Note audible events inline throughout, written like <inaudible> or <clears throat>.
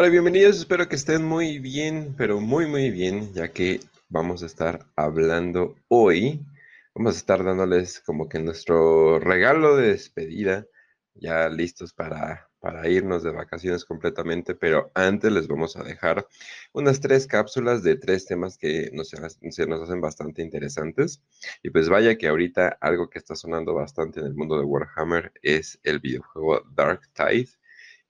Hola, bienvenidos, espero que estén muy bien, pero muy muy bien, ya que vamos a estar hablando hoy, vamos a estar dándoles como que nuestro regalo de despedida, ya listos para, para irnos de vacaciones completamente, pero antes les vamos a dejar unas tres cápsulas de tres temas que nos, se nos hacen bastante interesantes. Y pues vaya que ahorita algo que está sonando bastante en el mundo de Warhammer es el videojuego Dark Tide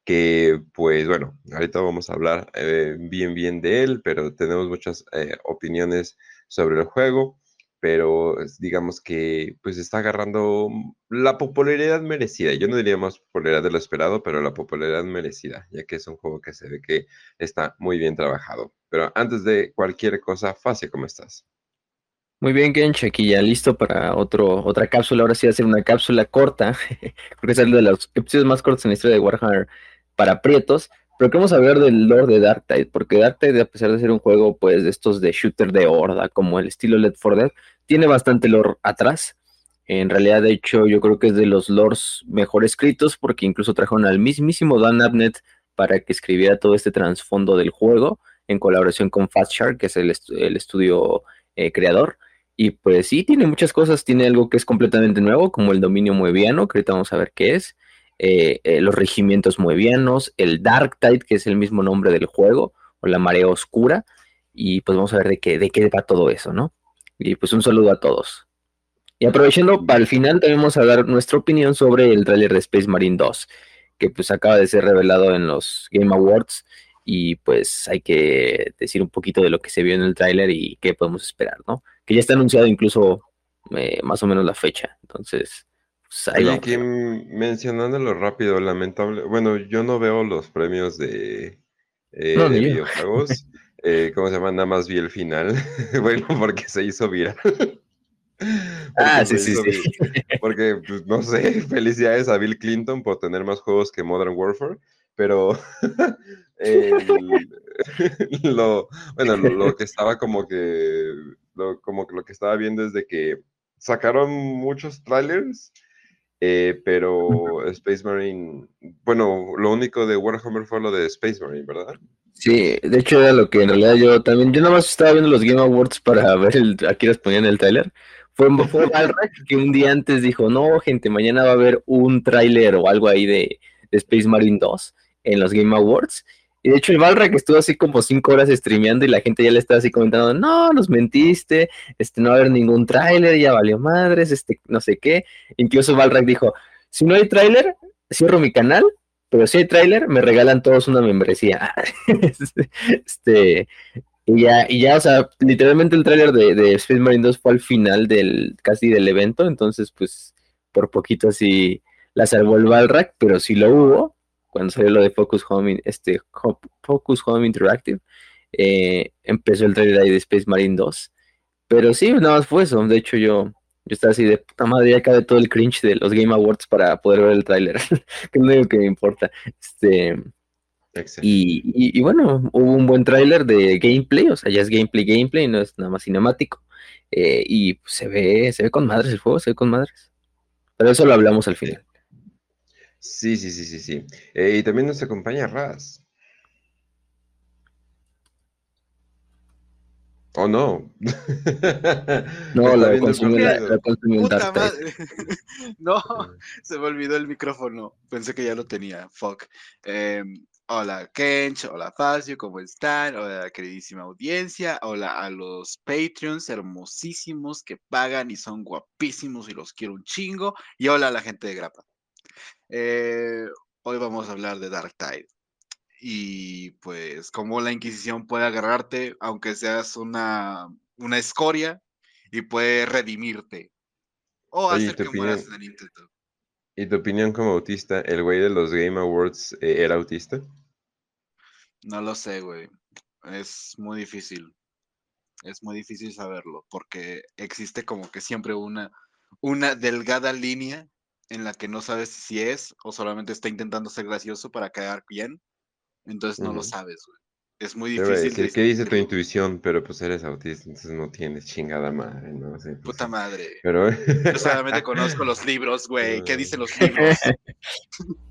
que pues bueno, ahorita vamos a hablar eh, bien bien de él, pero tenemos muchas eh, opiniones sobre el juego, pero digamos que pues está agarrando la popularidad merecida. Yo no diría más popularidad de lo esperado, pero la popularidad merecida, ya que es un juego que se ve que está muy bien trabajado. Pero antes de cualquier cosa, Fácil, ¿cómo estás? Muy bien, Gench, aquí ya listo para otro, otra cápsula. Ahora sí va a ser una cápsula corta, <laughs> porque es uno de los episodios más cortos en la historia de Warhammer para prietos, pero queremos hablar del lore de Darktide, porque Darktide, a pesar de ser un juego, pues, de estos de shooter de horda, como el estilo Led 4 Dead, tiene bastante lore atrás. En realidad, de hecho, yo creo que es de los lores mejor escritos, porque incluso trajeron al mismísimo Dan Abnett para que escribiera todo este trasfondo del juego, en colaboración con Fast Shark, que es el, estudio eh, creador. Y pues sí, tiene muchas cosas. Tiene algo que es completamente nuevo, como el dominio mueviano, que ahorita vamos a ver qué es. Eh, eh, los regimientos muevianos, el Dark Tide, que es el mismo nombre del juego, o la marea oscura, y pues vamos a ver de qué, de qué va todo eso, ¿no? Y pues un saludo a todos. Y aprovechando, para el final también vamos a dar nuestra opinión sobre el trailer de Space Marine 2, que pues acaba de ser revelado en los Game Awards, y pues hay que decir un poquito de lo que se vio en el tráiler y qué podemos esperar, ¿no? Que ya está anunciado incluso eh, más o menos la fecha, entonces pues mencionándolo rápido, lamentable. Bueno, yo no veo los premios de, eh, videojuegos. <laughs> eh, ¿Cómo se llama? Nada más vi el final. <laughs> bueno, porque se hizo viral. <laughs> ah, sí, sí, sí. Porque, pues, no sé, felicidades a Bill Clinton por tener más juegos que Modern Warfare, pero lo, bueno, lo, que estaba como que, como que lo que estaba viendo es de que sacaron muchos trailers eh, pero Space Marine, bueno, lo único de Warhammer fue lo de Space Marine, ¿verdad? Sí, de hecho era lo que en realidad yo también, yo nada más estaba viendo los Game Awards para <laughs> ver el, aquí les ponían el trailer. Fue, fue <laughs> que un día antes dijo, no, gente, mañana va a haber un tráiler o algo ahí de, de Space Marine 2 en los Game Awards. Y de hecho el Balrack estuvo así como cinco horas streameando y la gente ya le estaba así comentando, no, nos mentiste, este, no va a haber ningún tráiler, ya valió madres, este, no sé qué. Incluso Balrack dijo, si no hay tráiler, cierro mi canal, pero si hay tráiler, me regalan todos una membresía. <laughs> este, y ya, y ya, o sea, literalmente el tráiler de, Space Marine 2 fue al final del, casi del evento, entonces pues por poquito así la salvó el Balrack, pero si lo hubo, cuando salió lo de Focus Home, este, Focus Home Interactive, eh, empezó el trailer ahí de Space Marine 2. Pero sí, nada más fue eso. De hecho, yo, yo estaba así de puta madre, ya cabe todo el cringe de los Game Awards para poder ver el tráiler, <laughs> que no digo que me importa. Este, y, y, bueno, hubo un buen tráiler de gameplay, o sea, ya es gameplay, gameplay, no es nada más cinemático. Eh, y se ve, se ve con madres el juego, se ve con madres. Pero eso lo hablamos al final. Sí, sí, sí, sí, sí. Eh, y también nos acompaña Raz. ¿O oh, no? <laughs> no, la consumió, la, <laughs> no, se me olvidó el micrófono. Pensé que ya lo tenía. Fuck. Em, hola, Kench. Hola, Facio. ¿Cómo están? Hola, queridísima audiencia. Hola a los Patreons hermosísimos que pagan y son guapísimos y los quiero un chingo. Y hola a la gente de Grapa. Eh, hoy vamos a hablar de Dark Tide. Y pues cómo la Inquisición puede agarrarte, aunque seas una, una escoria, y puede redimirte. O hacer que mueras en el intento. ¿Y tu opinión como autista? ¿El güey de los Game Awards eh, era autista? No lo sé, güey. Es muy difícil. Es muy difícil saberlo, porque existe como que siempre una, una delgada línea en la que no sabes si es o solamente está intentando ser gracioso para quedar bien. Entonces no lo sabes, güey. Es muy difícil. ¿Qué dice tu intuición? Pero pues eres autista, entonces no tienes chingada madre, ¿no? Pues Puta madre. Pero... Yo solamente <laughs> conozco los libros, güey. ¿Qué dicen los libros? <laughs>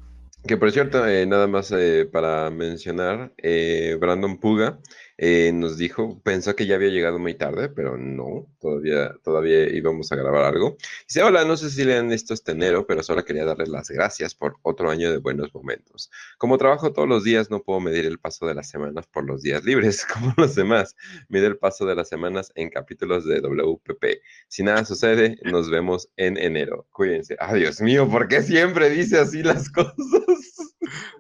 Que por cierto, eh, nada más eh, para mencionar, eh, Brandon Puga eh, nos dijo, pensó que ya había llegado muy tarde, pero no, todavía, todavía íbamos a grabar algo. Dice, hola, no sé si le han visto este enero, pero solo quería darles las gracias por otro año de buenos momentos. Como trabajo todos los días, no puedo medir el paso de las semanas por los días libres, <laughs> como los demás. Mide el paso de las semanas en capítulos de WPP. Si nada sucede, nos vemos en enero. Cuídense. Adiós mío, ¿por qué siempre dice así las <laughs> cosas?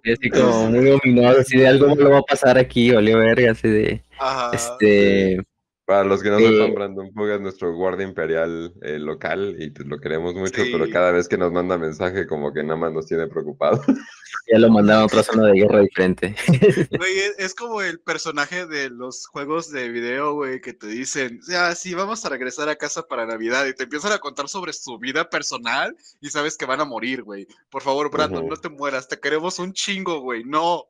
Así como muy dominado, así de algo lo va a pasar aquí, olió verga, así de, Ajá. este, Para los que no Eh, sepan, Brandon Puga es nuestro guardia imperial eh, local y pues lo queremos mucho, pero Sí. cada vez que nos manda mensaje como que nada más nos tiene preocupados. <laughs> ya lo mandaron a otra zona de guerra diferente. <laughs> Güey, es, es como el personaje de los juegos de video, güey, que te dicen, ya, sí, vamos a regresar a casa para Navidad y te empiezan a contar sobre su vida personal y sabes que van a morir, güey. Por favor, Brandon, no te mueras, te queremos un chingo, güey. No,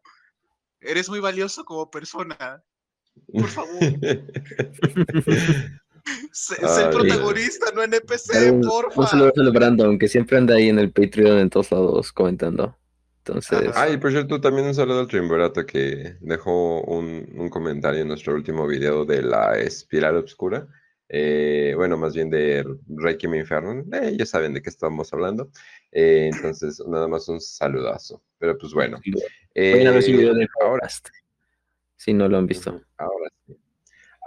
eres muy valioso como persona. Por favor, <laughs> sé, sé Ay, el protagonista, no NPC, Un, porfa. un saludo a Brandon, que siempre anda ahí en el Patreon en todos lados comentando. Entonces, Ajá. Ay, por cierto, también un saludo al Trimberato que dejó un, un comentario en nuestro último video de la espiral oscura. Eh, bueno, más bien de Requiem Inferno. Eh, ya saben de qué estamos hablando. Eh, entonces, nada más un saludazo. Pero pues bueno. vayan a ver su Eh, video de ahora podcast. Si no lo han visto. Ahora sí.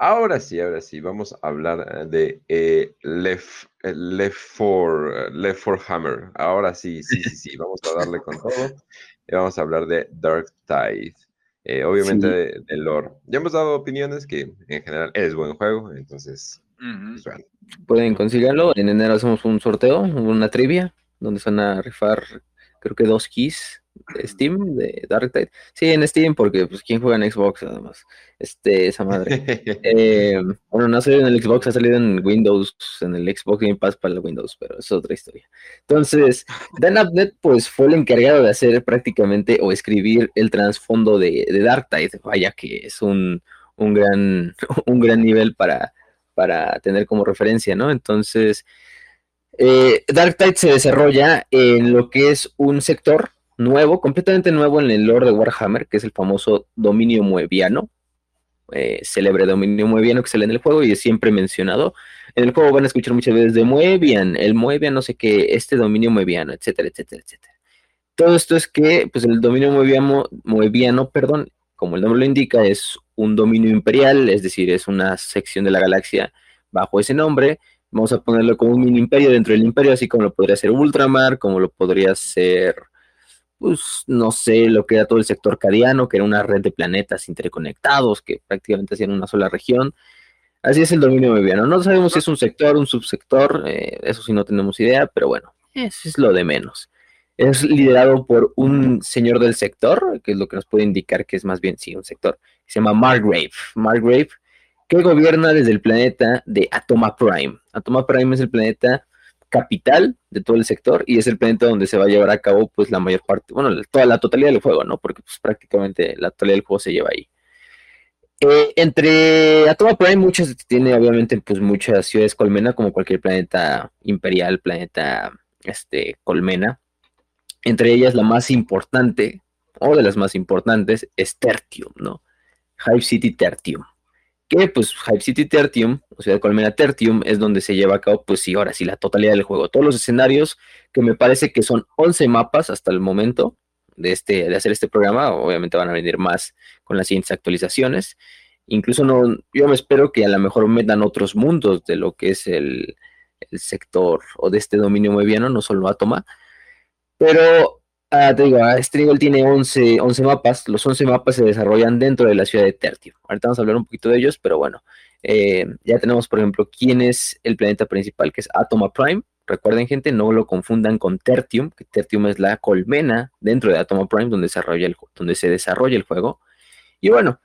Ahora sí, ahora sí, vamos a hablar eh, de eh, Left, eh, Left 4, Left 4 Hammer. Ahora sí, sí, sí, sí, vamos a darle con todo. Y vamos a hablar de Dark Tide. Eh, obviamente Sí. de, de lore. Ya hemos dado opiniones que en general es buen juego, entonces, pues, bueno. Pueden conseguirlo. En enero hacemos un sorteo, una trivia, donde se van a rifar, creo que dos keys Steam, de Dark Tide. Sí, en Steam, porque pues quién juega en Xbox además. Este, esa madre. <laughs> Eh, bueno, no ha salido en el Xbox, ha salido en Windows, en el Xbox Game Pass para el Windows, pero es otra historia. Entonces, Dan Abnett, pues fue el encargado de hacer prácticamente o escribir el trasfondo de, de Darktide. Vaya que es un, un, gran, <laughs> un gran nivel para, para tener como referencia, ¿no? Entonces, eh, Darktide se desarrolla en lo que es un sector nuevo, completamente nuevo en el lore de Warhammer, que es el famoso dominio mueviano eh, célebre dominio Moebiano que sale en el juego y es siempre mencionado. En el juego van a escuchar muchas veces de Moebian, el Moebian, no sé qué, este dominio Moebiano, etcétera, etcétera, etcétera. Todo esto es que, pues el dominio Moebiano, Moebiano, perdón, como el nombre lo indica, es un dominio imperial, es decir, es una sección de la galaxia bajo ese nombre. Vamos a ponerlo como un mini imperio dentro del imperio, así como lo podría ser Ultramar, como lo podría ser pues no sé, lo que era todo el sector cadiano, que era una red de planetas interconectados que prácticamente hacían una sola región. Así es el dominio mediano. No sabemos si es un sector, un subsector, eh, eso sí no tenemos idea, pero bueno, eso es lo de menos. Es liderado por un señor del sector, que es lo que nos puede indicar que es más bien, sí, un sector, se llama Margrave. Margrave, que gobierna desde el planeta de Atoma Prime. Atoma Prime es el planeta capital de todo el sector y es el planeta donde se va a llevar a cabo pues la mayor parte, bueno, toda la totalidad del juego, ¿no? Porque pues prácticamente la totalidad del juego se lleva ahí. Eh, entre Atoma Prime muchas tiene obviamente pues muchas ciudades colmena como cualquier planeta imperial, planeta este colmena. Entre ellas la más importante o de las más importantes es Tertium, ¿no? Hive City Tertium que pues Hype City Tertium, o sea, Colmena Tertium, es donde se lleva a cabo, pues sí, ahora sí, la totalidad del juego. Todos los escenarios, que me parece que son 11 mapas hasta el momento de, este, de hacer este programa, obviamente van a venir más con las siguientes actualizaciones. Incluso no, yo me espero que a lo mejor metan otros mundos de lo que es el, el sector o de este dominio mediano, no solo Atoma. Pero Ah, te digo, este nivel tiene 11, 11 mapas. Los 11 mapas se desarrollan dentro de la ciudad de Tertium. Ahorita vamos a hablar un poquito de ellos, pero bueno. Eh, ya tenemos, por ejemplo, quién es el planeta principal, que es Atoma Prime. Recuerden, gente, no lo confundan con Tertium, que Tertium es la colmena dentro de Atoma Prime donde, donde se desarrolla el juego. Y bueno,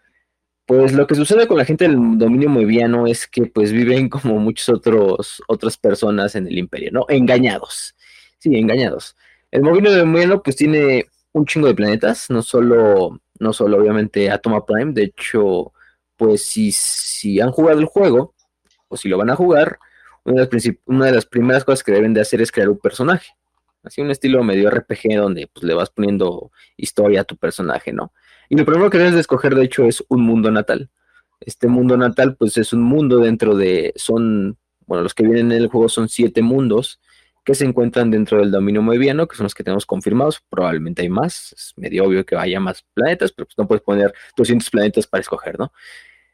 pues lo que sucede con la gente del dominio moviano es que pues viven como muchas otros, otras personas en el imperio, ¿no? Engañados. Sí, engañados. El móvil de Moviano pues tiene un chingo de planetas, no solo, no solo obviamente Atoma Prime, de hecho, pues si, si han jugado el juego, o si lo van a jugar, una de, las una de las primeras cosas que deben de hacer es crear un personaje. Así un estilo medio RPG donde pues, le vas poniendo historia a tu personaje, ¿no? Y lo primero que debes de escoger, de hecho, es un mundo natal. Este mundo natal, pues es un mundo dentro de, son, bueno, los que vienen en el juego son siete mundos que se encuentran dentro del dominio moebiano, que son los que tenemos confirmados. Probablemente hay más, es medio obvio que haya más planetas, pero pues no puedes poner 200 planetas para escoger, ¿no?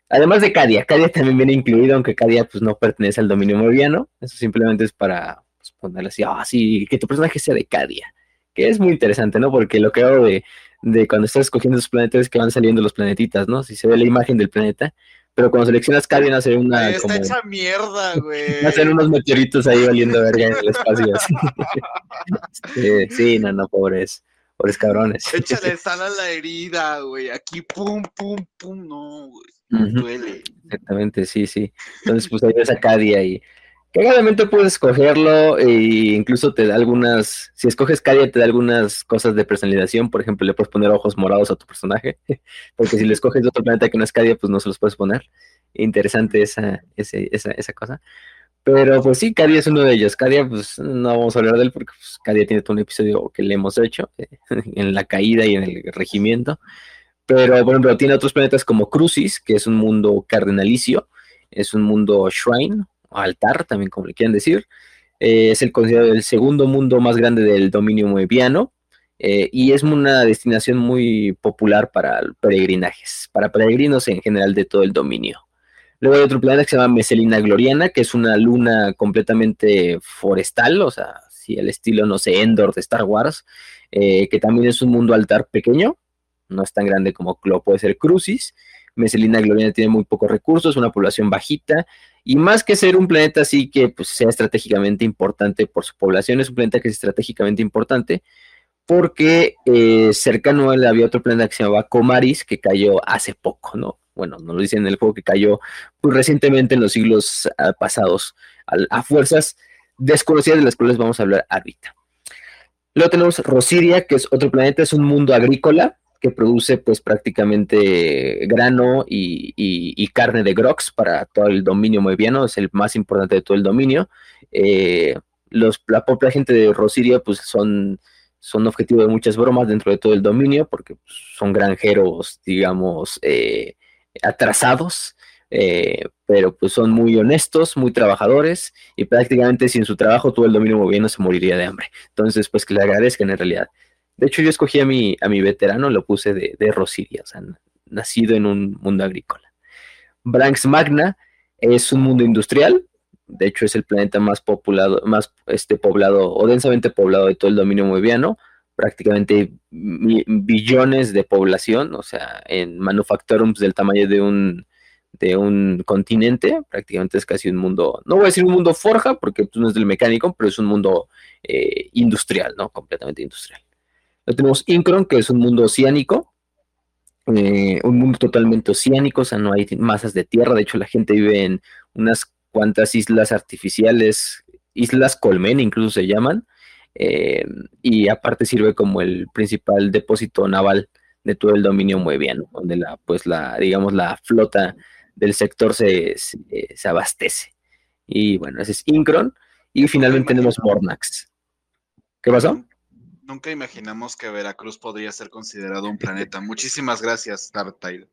Además de Cadia, Cadia también viene incluido, aunque Cadia pues no pertenece al dominio moebiano. Eso simplemente es para pues, ponerle así, ah, sí, que tu personaje sea de Cadia. Que es muy interesante, ¿no? Porque lo que hago de, de cuando estás escogiendo los planetas es que van saliendo los planetitas, ¿no? Si se ve la imagen del planeta, pero cuando seleccionas Cadia hace una. Está hecha mierda, <laughs> güey. Hacen unos meteoritos ahí valiendo verga en el espacio. <laughs> Sí, no, no, pobres, pobres cabrones. Échale <laughs> sal a la herida, güey. Aquí, pum, pum, pum, no, güey. Duele. Exactamente, sí, sí. Entonces, pues ahí ves a Cadia y Cagadamente puedes escogerlo e incluso te da algunas, si escoges Cadia te da algunas cosas de personalización, por ejemplo, le puedes poner ojos morados a tu personaje, <laughs> porque si le escoges otro planeta que no es Cadia, pues no se los puedes poner. Interesante esa, esa, esa cosa. Pero pues sí, Cadia es uno de ellos. Cadia, pues no vamos a hablar de él porque pues, Cadia tiene todo un episodio que le hemos hecho eh, <laughs> en la caída y en el regimiento. Pero, por ejemplo, tiene otros planetas como Crucis, que es un mundo cardenalicio, es un mundo shrine, altar, también como le quieran decir. Eh, es el considerado el segundo mundo más grande del dominio moebiano eh, y es una destinación muy popular para peregrinajes, para peregrinos en general de todo el dominio. Luego hay otro planeta que se llama Meselina Gloriana, que es una luna completamente forestal, o sea, si el estilo, no sé, Endor de Star Wars, eh, que también es un mundo altar pequeño, no es tan grande como lo puede ser Crucis. Meselina Gloriana tiene muy pocos recursos, una población bajita, y más que ser un planeta así que pues, sea estratégicamente importante por su población, es un planeta que es estratégicamente importante porque eh, cercano a él había otro planeta que se llamaba Comaris, que cayó hace poco, ¿no? Bueno, nos lo dicen en el juego que cayó pues, recientemente en los siglos uh, pasados a, a, fuerzas desconocidas de las cuales vamos a hablar ahorita. Luego tenemos Rosiria, que es otro planeta, es un mundo agrícola, que produce pues prácticamente grano y, carne de Grox para todo el dominio moebiano, es el más importante de todo el dominio. Eh, los, la gente de Rosiria pues son, son objetivo de muchas bromas dentro de todo el dominio porque pues, son granjeros, digamos, eh, atrasados. Eh, pero pues son muy honestos, muy trabajadores y prácticamente sin su trabajo todo el dominio moviano se moriría de hambre. Entonces, pues que le agradezcan en realidad. De hecho, yo escogí a mi, a mi veterano, lo puse de, de Rosiria, o sea, nacido en un mundo agrícola. Branx Magna es un mundo industrial, de hecho es el planeta más populado, más este, poblado o densamente poblado de todo el dominio moebiano, prácticamente billones de población, o sea, en manufacturums del tamaño de un, de un continente, prácticamente es casi un mundo, no voy a decir un mundo forja, porque pues, no es del mecánico, pero es un mundo eh, industrial, ¿no? Completamente industrial tenemos Incron, que es un mundo oceánico, eh, un mundo totalmente oceánico, o sea, no hay masas de tierra, de hecho la gente vive en unas cuantas islas artificiales, islas colmen incluso se llaman, eh, y aparte sirve como el principal depósito naval de todo el dominio mueviano, donde la, pues la, digamos, la flota del sector se, se, abastece. Y bueno, ese es Incron. Y finalmente tenemos Mornax. ¿Qué pasó? Nunca imaginamos que Veracruz podría ser considerado un <laughs> planeta. Muchísimas gracias, Tyler.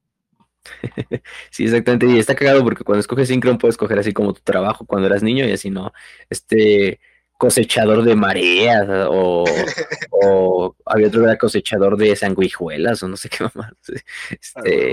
<laughs> Sí, exactamente. Y está cagado porque cuando escoges Synchron puedes escoger así como tu trabajo cuando eras niño y así no. Este cosechador de mareas o, <laughs> o había otro que era cosechador de sanguijuelas o no sé qué más. Este,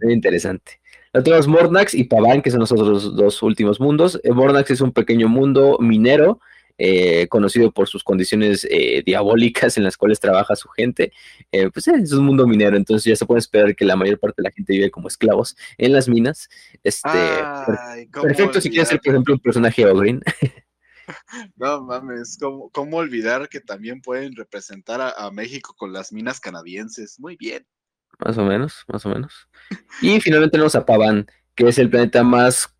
muy interesante. Luego tenemos Mornax y Paván, que son los otros dos últimos mundos. Eh, Mornax es un pequeño mundo minero eh, conocido por sus condiciones eh, diabólicas en las cuales trabaja su gente, eh, pues es un mundo minero, entonces ya se puede esperar que la mayor parte de la gente vive como esclavos en las minas. Este, perfecto si quieres ser, por ejemplo, un personaje Ogrin. <laughs> No mames, ¿cómo, ¿cómo, olvidar que también pueden representar a, a México con las minas canadienses? Muy bien. Más o menos, más o menos. Y finalmente tenemos a Paván, que es el planeta más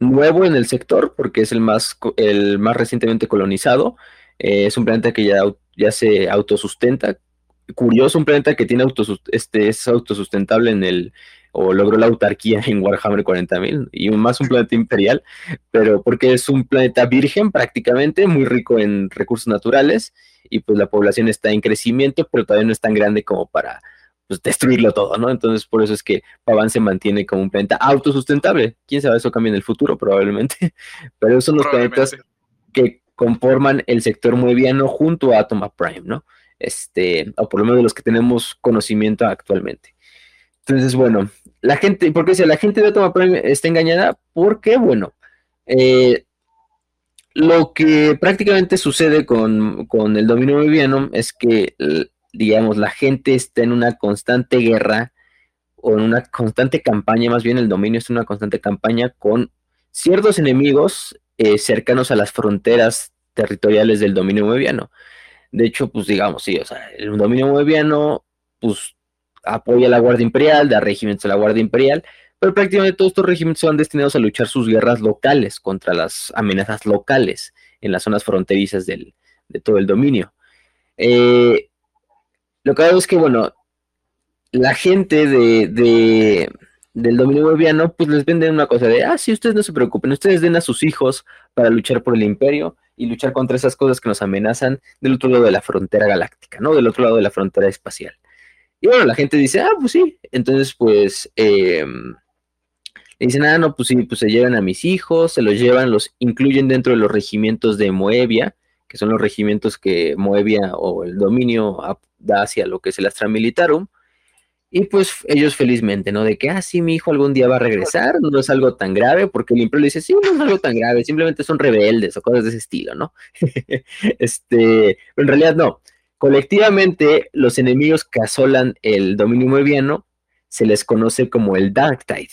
nuevo en el sector porque es el más, el más recientemente colonizado. Eh, es un planeta que ya, ya se autosustenta. Curioso, un planeta que tiene este, es autosustentable en el o logró la autarquía en Warhammer 40.000 y más un planeta imperial, pero porque es un planeta virgen prácticamente, muy rico en recursos naturales y pues la población está en crecimiento, pero todavía no es tan grande como para pues, destruirlo todo, ¿no? Entonces por eso es que Pavan se mantiene como un planeta autosustentable. Quién sabe, eso cambia en el futuro <laughs> probablemente, pero son los planetas que conforman el sector moebiano junto a Atoma Prime, ¿no? Este, o por lo menos de los que tenemos conocimiento actualmente. Entonces, bueno, la gente, ¿por qué si la gente de Atoma Prime está engañada? Porque, bueno, eh, lo que prácticamente sucede con, el dominio moebiano es que, digamos, la gente está en una constante guerra o en una constante campaña, más bien el dominio en una constante campaña con ciertos enemigos eh, cercanos a las fronteras territoriales del dominio moebiano. De hecho, pues digamos, sí, o sea, el dominio moebiano, pues apoya a la Guardia Imperial, da regimientos a la Guardia Imperial, pero prácticamente todos estos regimientos son destinados a luchar sus guerras locales contra las amenazas locales en las zonas fronterizas de todo el dominio. Eh, lo que hago es que, bueno, la gente de del dominio boliviano, pues les venden una cosa de, ah, sí, ustedes no se preocupen, ustedes den a sus hijos para luchar por el imperio y luchar contra esas cosas que nos amenazan del otro lado de la frontera galáctica, ¿no? Del otro lado de la frontera espacial. Y bueno, la gente dice, ah, pues sí. Entonces, pues, eh, dicen, ah, no, pues sí, pues se llevan a mis hijos, se los llevan, los incluyen dentro de los regimientos de Moebia, que son los regimientos que Moebia o el dominio hacia lo que es el Astra y pues ellos felizmente, ¿no? De que, ah, sí, mi hijo algún día va a regresar, no es algo tan grave, porque el imperio le dice, sí, no es algo tan grave, simplemente son rebeldes o cosas de ese estilo, ¿no? <laughs> este, pero en realidad no. Colectivamente, los enemigos que asolan el dominio moebiano se les conoce como el Dark Tide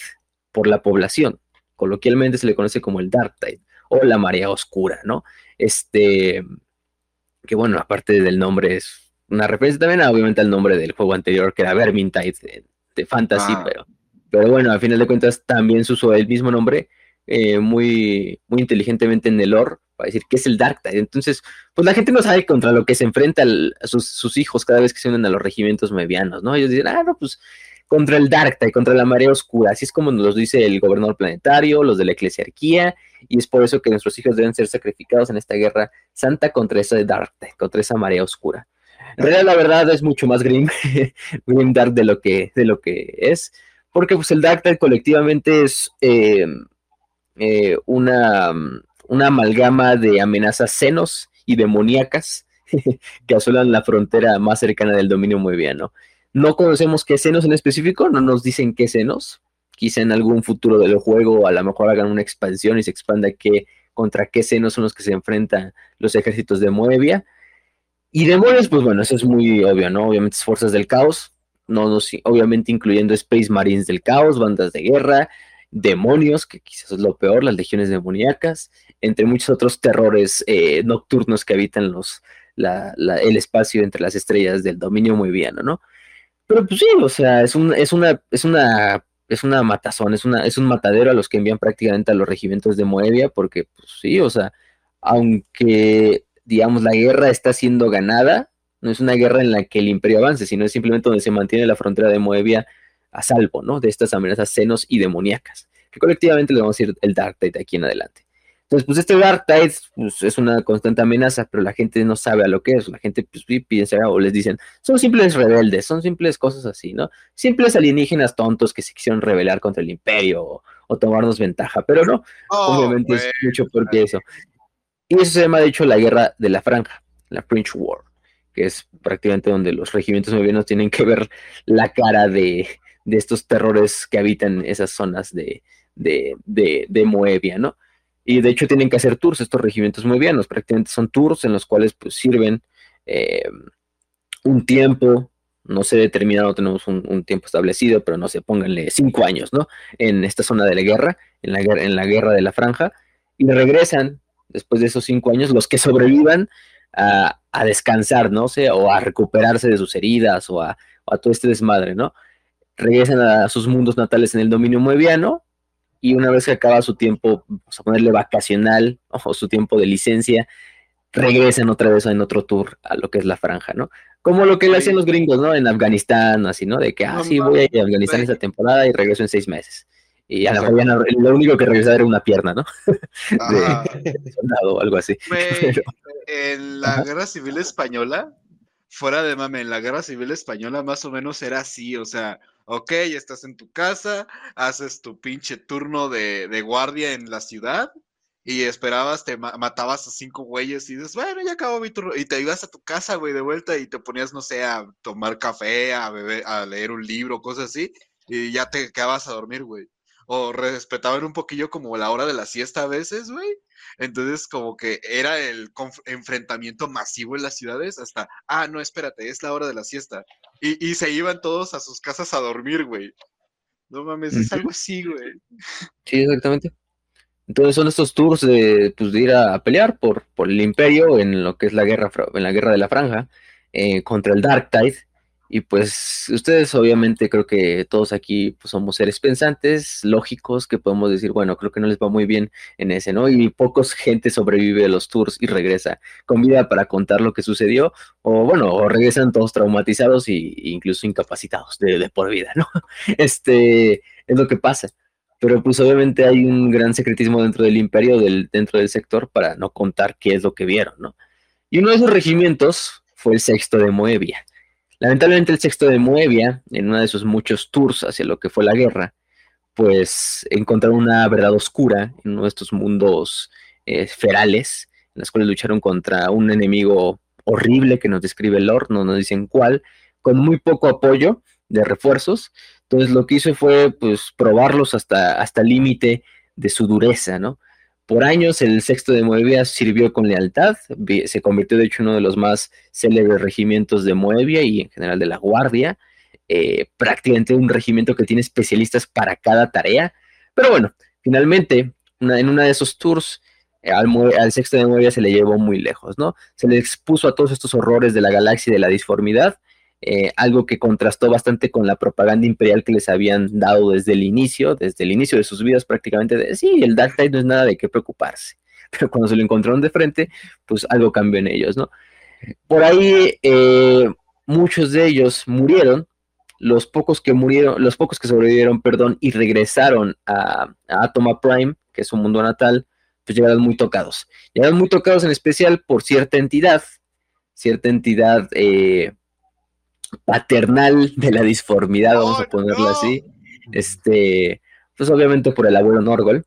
por la población. Coloquialmente se le conoce como el Dark Tide o la marea oscura, ¿no? Este, que bueno, aparte del nombre es una referencia también, obviamente, al nombre del juego anterior, que era Vermintide de, de Fantasy, ah. pero, pero bueno, al final de cuentas también se usó el mismo nombre eh, muy, muy inteligentemente en el lore para decir que es el Darktide. Entonces, pues la gente no sabe contra lo que se enfrenta a sus, hijos cada vez que se unen a los regimientos medianos, ¿no? Ellos dicen, ah, no, pues contra el Darktide, contra la marea oscura. Así es como nos lo dice el gobernador planetario, los de la eclesiarquía, y es por eso que nuestros hijos deben ser sacrificados en esta guerra santa contra ese Darktide, contra esa marea oscura. En realidad, la verdad es mucho más grim, <laughs> grim dark de lo que, de lo que es, porque pues el Dark colectivamente es eh, eh, una, una amalgama de amenazas senos y demoníacas <laughs> que asolan la frontera más cercana del dominio moebiano. No conocemos qué senos en específico, no nos dicen qué senos. Quizá en algún futuro del juego a lo mejor hagan una expansión y se expanda qué, contra qué senos son los que se enfrentan los ejércitos de Moebia y demonios, pues bueno, eso es muy obvio, ¿no? Obviamente es fuerzas del caos, no, no, obviamente incluyendo Space Marines del caos, bandas de guerra, demonios, que quizás es lo peor, las legiones demoníacas, entre muchos otros terrores eh, nocturnos que habitan los, el espacio entre las estrellas del dominio bien, ¿no? Pero pues sí, o sea, es, un, es una, es una, es una matazón, es, una, es un matadero a los que envían prácticamente a los regimientos de Moebia, porque pues sí, o sea, aunque digamos, la guerra está siendo ganada, no es una guerra en la que el imperio avance, sino es simplemente donde se mantiene la frontera de Moebia a salvo, ¿no? De estas amenazas senos y demoníacas, que colectivamente le vamos a decir el Dark Tide aquí en adelante. Entonces, pues este Dark Tide pues, es una constante amenaza, pero la gente no sabe a lo que es. La gente pues, piensa o les dicen, son simples rebeldes, son simples cosas así, ¿no? Simples alienígenas tontos que se quisieron rebelar contra el imperio o, tomarnos ventaja, pero no, oh, obviamente es mucho peor que eso. Y eso se llama, de hecho, la guerra de la franja, la French War, que es prácticamente donde los regimientos movianos tienen que ver la cara de, estos terrores que habitan esas zonas de, de, de, Moebia, ¿no? Y de hecho tienen que hacer tours estos regimientos moebianos, prácticamente son tours en los cuales pues, sirven eh, un tiempo, no sé determinado, tenemos un, tiempo establecido, pero no sé, pónganle cinco años, ¿no? En esta zona de la guerra, en la, en la guerra de la franja, y regresan después de esos cinco años, los que sobrevivan a, descansar, ¿no? sé, o a recuperarse de sus heridas o a, todo este desmadre, ¿no? Regresan a sus mundos natales en el dominio moebiano y una vez que acaba su tiempo, vamos a ponerle vacacional <laughs> o su tiempo de licencia, regresan otra vez en otro tour a lo que es la franja, ¿no? Como lo que le hacen los gringos, ¿no? En Afganistán, así, ¿no? De que, ah, sí, voy a ir a Afganistán esta temporada y regreso en seis meses. Y a lo, lo único que regresaba era una pierna, ¿no? <laughs> de, soldado o algo así. <laughs> En la guerra civil española, fuera de mame, en la guerra civil española más o menos era así, o sea, ok, estás en tu casa, haces tu pinche turno de, de guardia en la ciudad y esperabas, te matabas a cinco güeyes y dices, bueno, ya acabó mi turno. Y te ibas a tu casa, güey, de vuelta y te ponías, no sé, a tomar café, a beber, a leer un libro, cosas así, y ya te quedabas a dormir, güey. O respetaban un poquillo como la hora de la siesta a veces, güey. Entonces, como que era el enfrentamiento masivo en las ciudades hasta, ah, no, espérate, es la hora de la siesta. Y, y se iban todos a sus casas a dormir, güey. No mames, es algo así, güey. Sí, exactamente. Entonces son estos tours de, pues, de ir a, pelear por, por, el imperio en lo que es la guerra, en la guerra de la franja, eh, contra el Dark Tide. Y pues ustedes obviamente creo que todos aquí pues, somos seres pensantes, lógicos, que podemos decir, bueno, creo que no les va muy bien en ese, ¿no? Y pocos gente sobrevive a los tours y regresa con vida para contar lo que sucedió, o bueno, o regresan todos traumatizados e incluso incapacitados de, de por vida, ¿no? <laughs> Este es lo que pasa pero pues obviamente hay un gran secretismo dentro del imperio, del, dentro del sector, para no contar qué es lo que vieron, ¿no? Y uno de esos regimientos fue el sexto de Moebia. Lamentablemente el sexto de Moebia, en uno de sus muchos tours hacia lo que fue la guerra, pues encontraron una verdad oscura en uno de estos mundos eh, ferales, en los cuales lucharon contra un enemigo horrible que nos describe Lord, no nos dicen cuál, con muy poco apoyo de refuerzos, entonces lo que hizo fue pues probarlos hasta, hasta límite de su dureza, ¿no? Por años el sexto de Moebia sirvió con lealtad, se convirtió de hecho en uno de los más célebres regimientos de Moebia y en general de la Guardia, eh, prácticamente un regimiento que tiene especialistas para cada tarea, pero bueno, finalmente en una de esos tours eh, al, al, sexto de Moebia se le llevó muy lejos, ¿no? Se le expuso a todos estos horrores de la galaxia y de la disformidad, eh, algo que contrastó bastante con la propaganda imperial que les habían dado desde el inicio, desde el inicio de sus vidas prácticamente, sí, el Dark no es nada de qué preocuparse, <laughs> pero cuando se lo encontraron de frente, pues algo cambió en ellos, ¿no? Por ahí eh, muchos de ellos murieron, los pocos que murieron, los pocos que sobrevivieron, perdón, y regresaron a, Atoma Prime, que es su mundo natal, pues llegaron muy tocados. Llegaron muy tocados en especial por cierta entidad, cierta entidad eh, paternal de la disformidad, vamos a ponerlo así. Este, pues obviamente por el abuelo Norgol.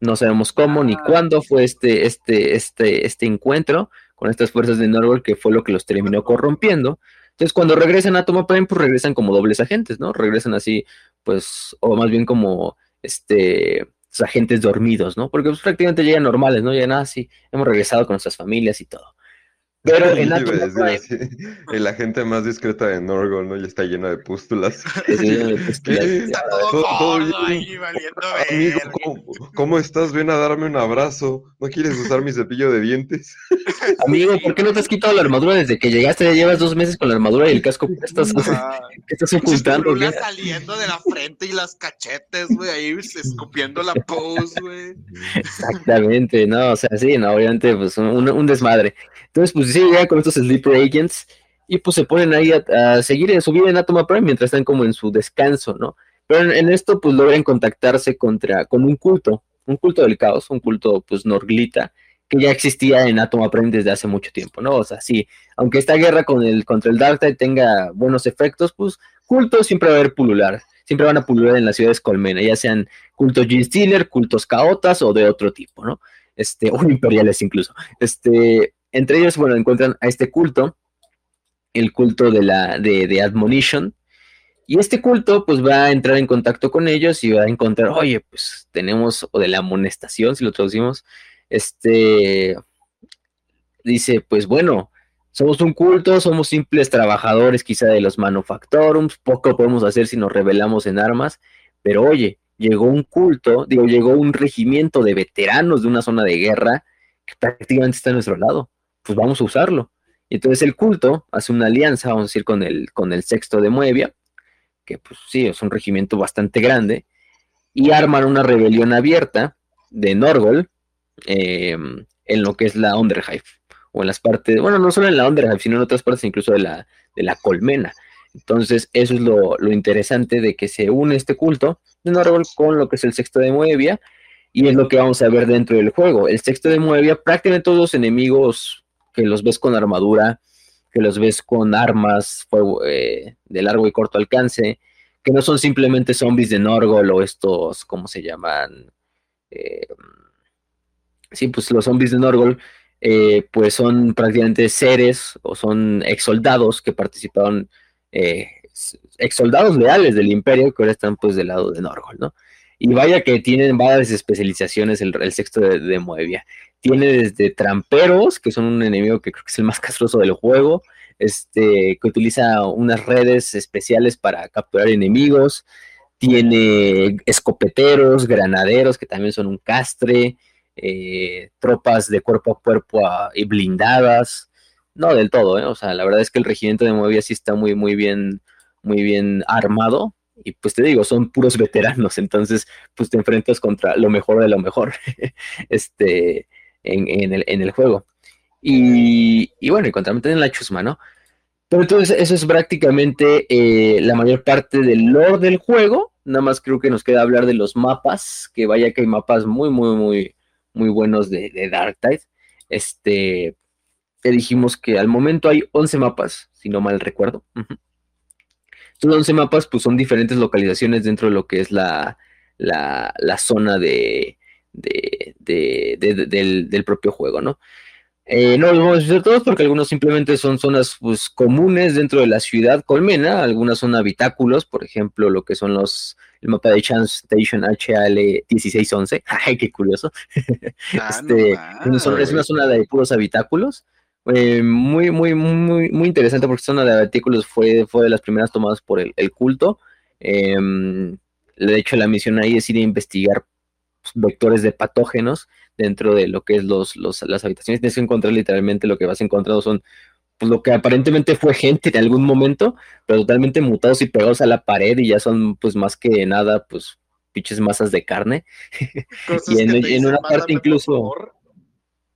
No sabemos cómo ni ah. cuándo fue este, este, este, este encuentro con estas fuerzas de Norgol que fue lo que los terminó corrompiendo. Entonces, cuando regresan a Toma Prime, pues regresan como dobles agentes, ¿no? Regresan así, pues, o más bien como este agentes dormidos, ¿no? Porque pues, prácticamente llegan normales, ¿no? Llegan así, hemos regresado con nuestras familias y todo. Pero <laughs> en la gente más discreta de Norgol, ¿no? Ya está llena de pústulas. <laughs> <laughs> Está todo, ahí valiendo Amigo, ¿cómo, estás? Ven a darme un abrazo. ¿No quieres usar mi cepillo de dientes? Amigo, ¿por qué no te has quitado la armadura desde que llegaste? Ya llevas dos meses con la armadura y el casco. ¿Qué estás, ¿qué estás ocultando? saliendo de la frente y las cachetes, güey, ahí escupiendo la pose, güey. Exactamente, no, o sea, sí, no, obviamente, pues un, un desmadre. Entonces, pues sí, ya con estos Sleeper Agents y pues se ponen ahí a, seguir en su vida en Atoma Prime mientras están como en su descanso, ¿no? Pero en, esto pues logran contactarse contra, con un culto, un culto del caos, un culto pues norglita, que ya existía en Atoma Prime desde hace mucho tiempo, ¿no? O sea, sí, aunque esta guerra con el, contra el Darkseid tenga buenos efectos, pues cultos siempre va a haber pulular, siempre van a pulular en las ciudades colmena, ya sean cultos Gene Stealer, cultos caotas o de otro tipo, ¿no? Este, o imperiales incluso. Este, entre ellos, bueno, encuentran a este culto, el culto de la de, de, Admonition. Y este culto, pues va a entrar en contacto con ellos y va a encontrar, oye, pues tenemos, o de la amonestación, si lo traducimos, este, dice, pues bueno, somos un culto, somos simples trabajadores quizá de los manufactorums, poco podemos hacer si nos revelamos en armas, pero oye, llegó un culto, digo, llegó un regimiento de veteranos de una zona de guerra que prácticamente está a nuestro lado pues vamos a usarlo. Y entonces el culto hace una alianza, vamos a decir, con el, con el sexto de Moebia, que pues sí, es un regimiento bastante grande, y arman una rebelión abierta de Norgol em, en lo que es la Underhive. o en las partes, bueno, no solo en la Underhive, sino en otras partes incluso de la, de la colmena. Entonces, eso es lo, interesante de que se une este culto de Norgol con lo que es el sexto de Moebia, y es lo que vamos a ver dentro del juego. El sexto de Moebia, prácticamente todos los enemigos que los ves con armadura, que los ves con armas eh, de largo y corto alcance, que no son simplemente zombies de Norgol o estos, ¿cómo se llaman? Eh, sí, pues los zombies de Norgol, eh, pues son prácticamente seres o son ex soldados que participaron, ex soldados leales del imperio que ahora están pues del lado de Norgol, ¿no? Y vaya que tienen varias especializaciones el, sexto de, de Moebia. Tiene desde tramperos, que son un enemigo que creo que es el más castroso del juego, este, que utiliza unas redes especiales para capturar enemigos. Tiene escopeteros, granaderos, que también son un castre, eh, tropas de cuerpo a cuerpo y blindadas. No del todo, ¿eh? O sea, la verdad es que el regimiento de Moebia sí está muy, muy bien, muy bien armado y pues te digo, son puros veteranos, entonces pues te enfrentas contra lo mejor de lo mejor. <laughs> este, en, el, juego. Y, bueno, y contra en la chusma, ¿no? Pero entonces eso es prácticamente eh, la mayor parte del lore del juego. Nada más creo que nos queda hablar de los mapas, que vaya que hay mapas muy, muy, muy, muy buenos de, de Dark Tide. Este, te dijimos que al momento hay 11 mapas, si no mal recuerdo. Estos 11 mapas pues son diferentes localizaciones dentro de lo que es la, la, la zona de, del, propio juego, ¿no? Eh, no los vamos a decir todos porque algunos simplemente son zonas pues, comunes dentro de la ciudad colmena, algunas son habitáculos, por ejemplo, lo que son los, el mapa de Chance Station HL 1611, <laughs> ¡ay, qué curioso! Ah, este, es una zona de puros habitáculos, eh, muy, muy, muy, muy interesante porque esta zona de habitáculos fue, fue de las primeras tomadas por el, culto. Em, de hecho, la misión ahí es ir a investigar vectores de patógenos dentro de lo que es los, las habitaciones. Tienes que encontrar literalmente lo que vas encontrando son pues, lo que aparentemente fue gente en algún momento, pero totalmente mutados y pegados a la pared y ya son pues más que nada pues pinches masas de carne. <laughs> y en, una parte incluso...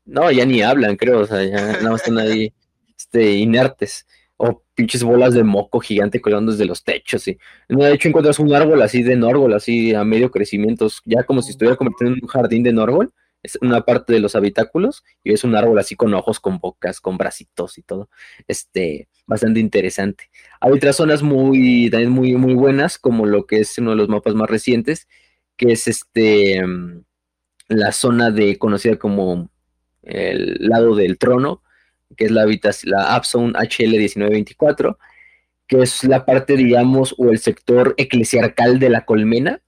No, ya ni hablan, creo, o sea, ya nada más están ahí este, inertes o pinches bolas de moco gigante colgando desde los techos. Y, de hecho, encuentras un árbol así de Norgol, así a medio crecimiento, ya como si estuviera convirtiendo en un jardín de Norgol. Es una parte de los habitáculos y es un árbol así con ojos, con bocas, con bracitos y todo. Este, bastante interesante. Hay otras zonas muy, también muy, muy buenas, como lo que es uno de los mapas más recientes, que es este, mm, la zona de, conocida como el lado del trono, que es la, la Appzone HL1924, que es la parte, digamos, o el sector eclesiarcal de la colmena.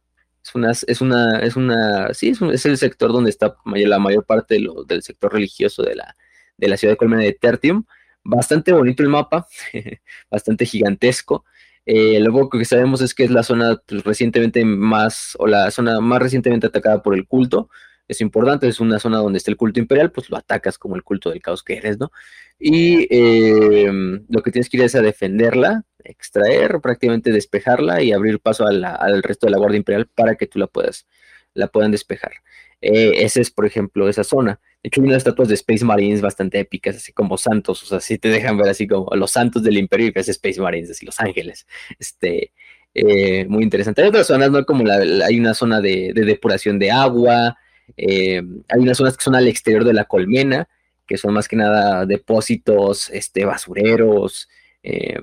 Es una, es una, es una, sí, es, el sector donde está la mayor parte del sector religioso de la, de la ciudad de Colmena de Tertium. Bastante bonito el mapa, <laughs> bastante gigantesco. Eh, lo poco que sabemos es que es la zona pues, recientemente más, o la zona más recientemente atacada por el culto es importante, es una zona donde está el culto imperial, pues lo atacas como el culto del caos que eres, ¿no? Y em, lo que tienes que ir es a defenderla, extraer, prácticamente despejarla y abrir paso al resto de la Guardia Imperial para que tú la puedas, la puedan despejar. Eh, esa es, por ejemplo, esa zona. De hecho, hay unas estatuas de Space Marines bastante épicas, así como santos, o sea, si te dejan ver así como los santos del imperio y ves Space Marines, así los ángeles. Este, eh, muy interesante. Hay otras zonas, ¿no? Como la, hay una zona de depuración de agua, eh, hay unas zonas que son al exterior de la colmena, que son más que nada depósitos, este, basureros, eh,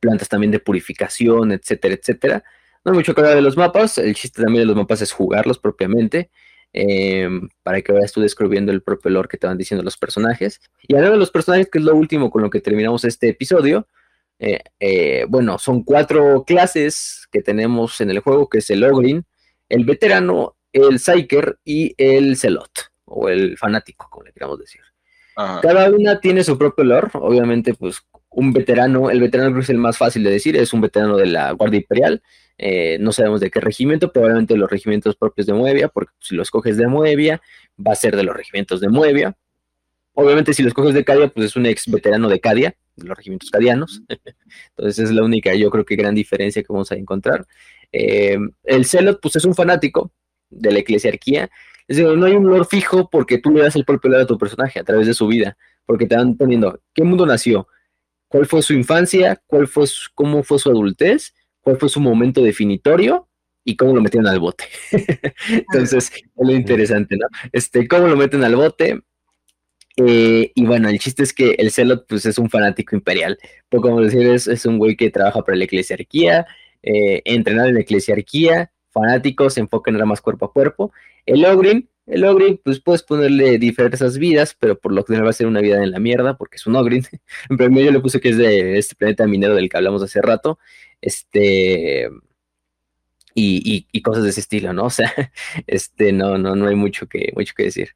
plantas también de purificación, etcétera, etcétera. No hay mucho que hablar de los mapas, el chiste también de los mapas es jugarlos propiamente, eh, para que vayas tú descubriendo el propio lore que te van diciendo los personajes. Y hablando de los personajes, que es lo último con lo que terminamos este episodio, bueno, son cuatro clases que tenemos en el juego, que es el Ogrin, el veterano, el Psyker y el Celot, o el fanático, como le queramos decir. Cada una tiene su propio lore, obviamente, pues un veterano, el veterano es el más fácil de decir, es un veterano de la Guardia Imperial, eh, no sabemos de qué regimiento, probablemente los regimientos propios de Moebia, porque si lo escoges de Moebia, va a ser de los regimientos de Moebia. Obviamente, si lo escoges de Cadia, pues es un ex veterano de Cadia, de los regimientos cadianos. Entonces, es la única, yo creo que gran diferencia que vamos a encontrar. Eh, el Celot, pues es un fanático, de la eclesiarquía, Es decir, no hay un lore fijo porque tú le das el propio lore a tu personaje a través de su vida, porque te van poniendo qué mundo nació, cuál fue su infancia, cuál fue cómo fue su adultez, cuál fue su momento definitorio y cómo lo metieron al bote. <laughs> Entonces, es lo interesante, ¿no? Este, cómo lo meten al bote. Eh, y bueno, el chiste es que el Celot pues es un fanático imperial. Pues como decir, es, es un güey que trabaja para la eclesiarquía, eh, entrenado en la eclesiarquía, fanático, se enfoca en nada más cuerpo a cuerpo. El Ogrin el Ogrin, pues puedes ponerle diversas vidas, pero por lo que va a ser una vida en la mierda, porque es un Ogrin. <laughs> en primer yo le puse que es de este planeta minero del que hablamos hace rato. Este. Y, cosas de ese estilo, ¿no? <laughs> O sea, este, no, no, no hay mucho que, mucho que decir.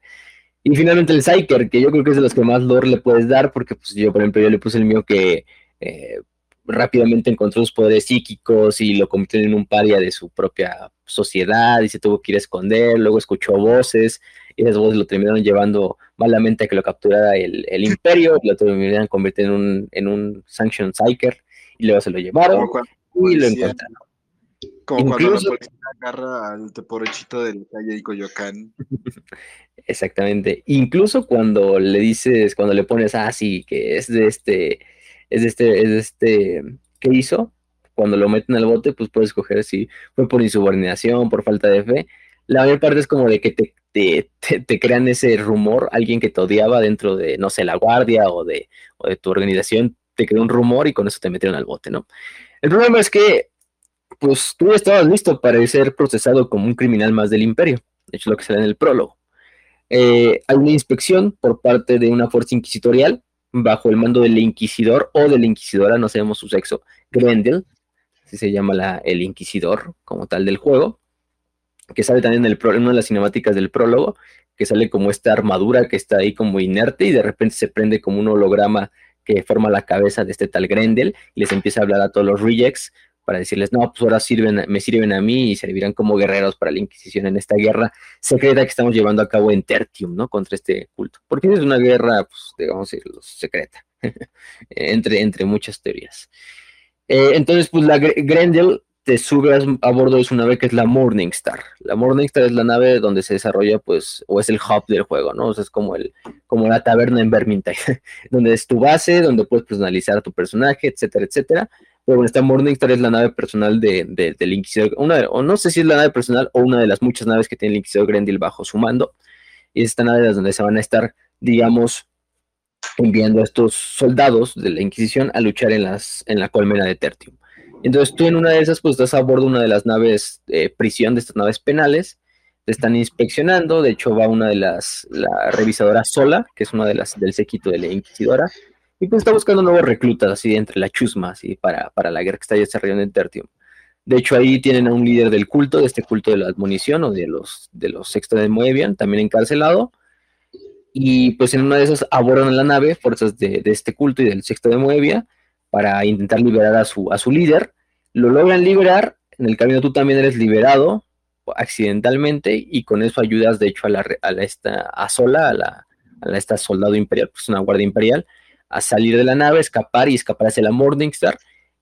Y finalmente el Psyker, que yo creo que es de los que más lore le puedes dar, porque pues yo, por ejemplo, yo le puse el mío que eh, rápidamente encontró sus poderes psíquicos y lo convirtió en un paria de su propia sociedad y se tuvo que ir a esconder, luego escuchó voces y esas voces lo terminaron llevando malamente a que lo capturara el, imperio, lo terminaron convirtiendo en un, en un Sanction Psyker y luego se lo llevaron y lo encontraron. Como cuando la policía agarra al teporechito de la calle Coyoacán. <laughs> Exactamente. Incluso cuando le dices, cuando le pones, ah, sí, que es de este es este, es este, ¿qué hizo? Cuando lo meten al bote, pues puedes escoger si fue por insubordinación, por falta de fe. La mayor parte es como de que te, te, crean ese rumor, alguien que te odiaba dentro de, no sé, la guardia o de, o de tu organización, te creó un rumor y con eso te metieron al bote, ¿no? El problema es que, pues tú estabas listo para ser procesado como un criminal más del imperio. De hecho, lo que sale en el prólogo. Eh, hay una inspección por parte de una fuerza inquisitorial bajo el mando del inquisidor o de la inquisidora, no sabemos su sexo, Grendel, así se llama la, el inquisidor como tal del juego, que sale también en, el, en una de las cinemáticas del prólogo, que sale como esta armadura que está ahí como inerte y de repente se prende como un holograma que forma la cabeza de este tal Grendel y les empieza a hablar a todos los rejects para decirles, no, pues ahora me sirven a mí y servirán como guerreros para la Inquisición en esta guerra secreta que estamos llevando a cabo en Tertium, ¿no? Contra este culto. Porque es una guerra, pues, digamos, secreta, <laughs> entre, entre muchas teorías. Eh, entonces, pues la Grendel te subes a bordo de su nave que es la Morningstar. La Morningstar es la nave donde se desarrolla, pues, o es el hub del juego, ¿no? O sea, es como, el, como la taberna en Vermintide, <laughs> donde es tu base, donde puedes personalizar a tu personaje, etcétera, etcétera. Pero bueno, esta Morningstar es la nave personal de, del Inquisidor. Una, o no sé si es la nave personal o una de las muchas naves que tiene el Inquisidor Grendel bajo su mando. Y es esta nave donde se van a estar, digamos, enviando a estos soldados de la Inquisición a luchar en, las, en la colmena de Tertium. Entonces tú en una de esas, pues estás a bordo de una de las naves de prisión, de estas naves penales, te están inspeccionando, de hecho va una de las, la revisadora sola, que es una de las del séquito de la Inquisidora, y pues está buscando nuevos reclutas, así entre la chusma, así para, para la guerra que está desarrollando en Tertium. De hecho, ahí tienen a un líder del culto, de este culto de la admonición o de los, de los sextos de Moebian, también encarcelado. Y pues en una de esas abordan la nave fuerzas de, de este culto y del sexto de Moebia para intentar liberar a su, a su líder. Lo logran liberar, en el camino tú también eres liberado accidentalmente y con eso ayudas de hecho a la, a esta a sola a la a esta soldado imperial pues una guardia imperial a salir de la nave, escapar y escapar hacia la Morningstar.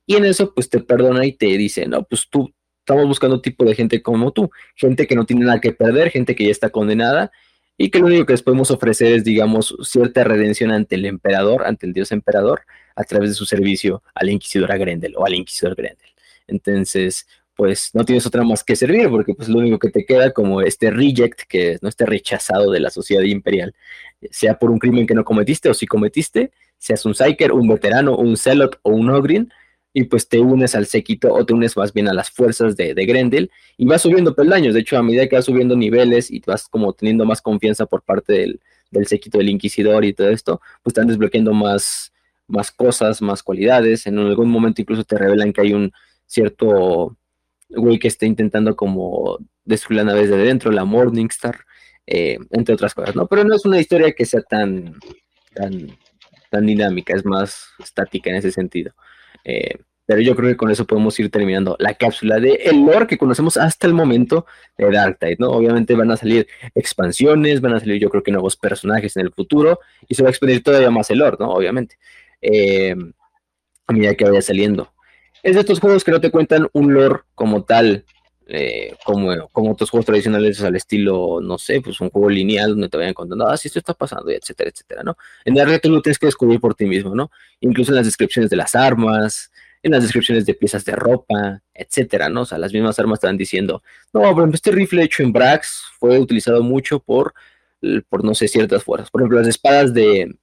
Y en eso, pues te perdona y te dice, no, pues tú estamos buscando tipo de gente como tú, gente que no tiene nada que perder, gente que ya está condenada y que lo único que les podemos ofrecer es, digamos, cierta redención ante el emperador, ante el dios emperador, a través de su servicio a la inquisidora Grendel o al inquisidor Grendel. Entonces, pues no tienes otra más que servir, porque pues lo único que te queda como este reject, que no esté rechazado de la sociedad imperial, sea por un crimen que no cometiste o si cometiste, seas un Psyker, un veterano, un Zealot o un Ogrin, y pues te unes al séquito o te unes más bien a las fuerzas de, Grendel y vas subiendo peldaños. De hecho, a medida que vas subiendo niveles y vas como teniendo más confianza por parte del, del séquito del Inquisidor y todo esto, pues están desbloqueando más, más cosas, más cualidades. En algún momento incluso te revelan que hay un cierto güey que está intentando como destruir la nave desde dentro, la Morningstar, eh, entre otras cosas, ¿no? Pero no es una historia que sea tan, tan tan dinámica, es más estática en ese sentido. Eh, pero yo creo que con eso podemos ir terminando la cápsula de el lore que conocemos hasta el momento de Dark Tide, ¿no? Obviamente van a salir expansiones, van a salir yo creo que nuevos personajes en el futuro y se va a expandir todavía más el lore, ¿no? Obviamente. Eh, a medida que vaya saliendo. Es de estos juegos que no te cuentan un lore como tal eh, como, como otros juegos tradicionales al estilo, no sé, pues un juego lineal donde te vayan contando, ah, si esto está pasando, etcétera, etcétera, ¿no? En realidad tú lo tienes que descubrir por ti mismo, ¿no? Incluso en las descripciones de las armas, en las descripciones de piezas de ropa, etcétera, ¿no? O sea, las mismas armas están diciendo, no, por ejemplo, este rifle hecho en Brax fue utilizado mucho por, por no sé, ciertas fuerzas. Por ejemplo, las espadas de,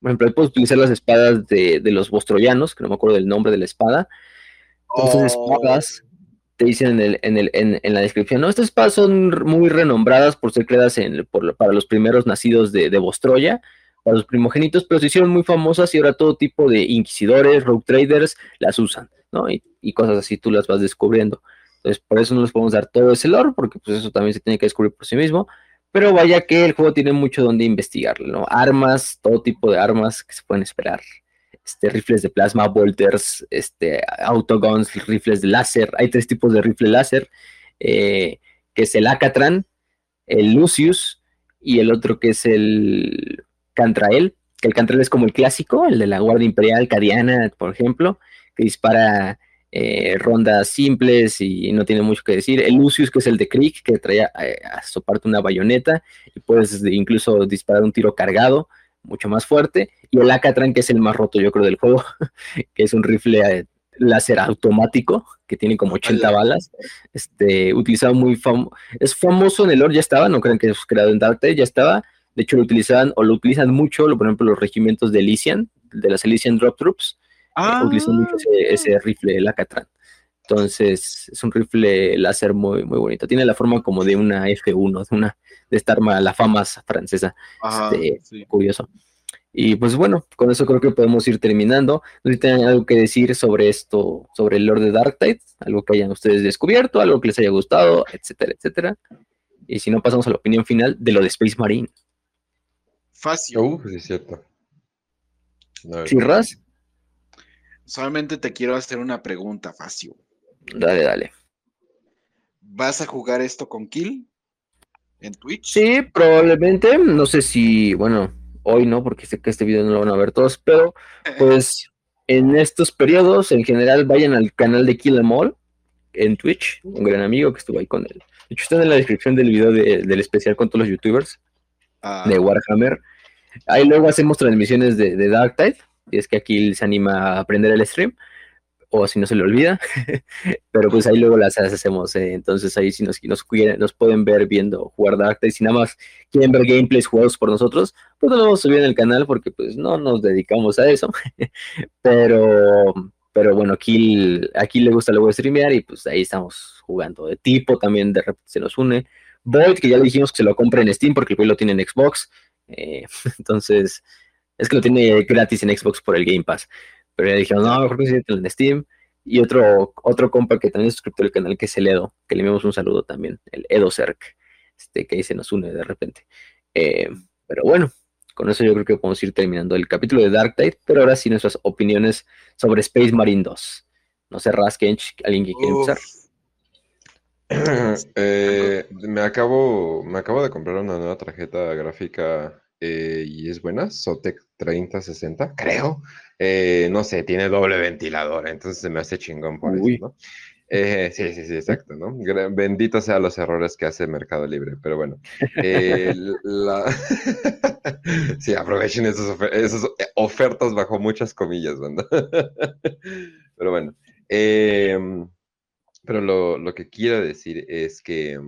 por ejemplo, puedes utilizar las espadas de, de los bostroyanos, que no me acuerdo del nombre de la espada. Entonces, Oh. espadas te dicen en, el, en, el, en, en la descripción, no, estas espadas son muy renombradas por ser creadas en, por, para los primeros nacidos de, de Bostroya, para los primogénitos, pero se hicieron muy famosas y ahora todo tipo de inquisidores, rogue traders las usan, ¿no? Y, y cosas así tú las vas descubriendo. Entonces, por eso no les podemos dar todo ese lore, porque pues eso también se tiene que descubrir por sí mismo. Pero vaya que el juego tiene mucho donde investigar, ¿no? Armas, todo tipo de armas que se pueden esperar. Este, rifles de plasma, bolters, este, autoguns, rifles de láser. Hay tres tipos de rifle láser, eh, que es el Acatran, el Lucius y el otro que es el Cantrael. Que el Cantrael es como el clásico, el de la Guardia Imperial Cadiana, por ejemplo, que dispara eh, rondas simples y no tiene mucho que decir. El Lucius, que es el de Krieg, que trae eh, a su parte una bayoneta y puedes incluso disparar un tiro cargado, mucho más fuerte. Y el Acatran, que es el más roto, yo creo, del juego, <laughs> que es un rifle eh, láser automático que tiene como 80 Hola. balas. Este, utilizado muy famoso. Es famoso en el lore, ya estaba, no crean que es creado en Dark Tide, ya estaba. De hecho, lo utilizaban o lo utilizan mucho, lo, por ejemplo, los regimientos de Elysian, de las Elysian Drop Troops Ah, utilizan mucho ese, ese rifle, el Acatran. Entonces, es un rifle láser muy, muy bonito. Tiene la forma como de una F1, de una de esta arma, la FAMAS francesa. este, sí. Curioso. Y pues bueno, con eso creo que podemos ir terminando. No sé si tienen algo que decir sobre esto, sobre el Lord de Darktide, algo que hayan ustedes descubierto, algo que les haya gustado, etcétera, etcétera. Y si no, pasamos a la opinión final de lo de Space Marine. Facio, Uh, sí, es cierto. No, ¿Sí, Raz? solamente te quiero hacer una pregunta, Facio. Dale, dale. ¿Vas a jugar esto con Kill? ¿En Twitch? Sí, probablemente. No sé si, bueno, hoy no, porque sé que este video no lo van a ver todos, pero pues en estos periodos, en general, vayan al canal de Kill Em All en Twitch, un gran amigo que estuvo ahí con él. De hecho, está en la descripción del video de- del especial con todos los youtubers Ah, de Warhammer. Ahí luego hacemos transmisiones de, de Darktide, y es que aquí se anima a aprender el stream, o si no se le olvida, <laughs> pero pues ahí luego las hacemos, eh, entonces ahí si nos, nos, nos pueden ver viendo jugar Darktide, si nada más quieren ver gameplays jugados por nosotros, pues no lo vamos a subir en el canal porque pues no nos dedicamos a eso, <laughs> pero, pero bueno, aquí, aquí le gusta luego streamear y pues ahí estamos jugando de tipo, también de repente se nos une. Void, que ya le dijimos que se lo compre en Steam porque el lo tiene en Xbox. eh, <laughs> entonces, es que lo tiene gratis en Xbox por el Game Pass. Pero ya dijeron, no, mejor que en Steam. Y otro, otro compa que también es suscriptor del canal, que es el Edo, que le enviamos un saludo también, el Edo Cerc, este, que ahí se nos une de repente. Eh, pero bueno, con eso yo creo que podemos ir terminando el capítulo de Dark Tide, pero ahora sí nuestras opiniones sobre Space Marine 2. No sé, Raskench, alguien que quiere uf, empezar. <clears throat> Eh, me acabo, me acabo de comprar una nueva tarjeta gráfica eh, y es buena, Sotec 3060, creo. Eh, no sé, tiene doble ventilador, entonces se me hace chingón por Uy. eso, ¿no? Eh, sí, sí, sí, exacto, ¿no? Bendito sean los errores que hace Mercado Libre, pero bueno. Eh, <laughs> la... <laughs> sí, aprovechen esas, ofer- esas ofertas bajo muchas comillas, banda. <laughs> pero bueno. em, pero lo, lo que quiero decir es que.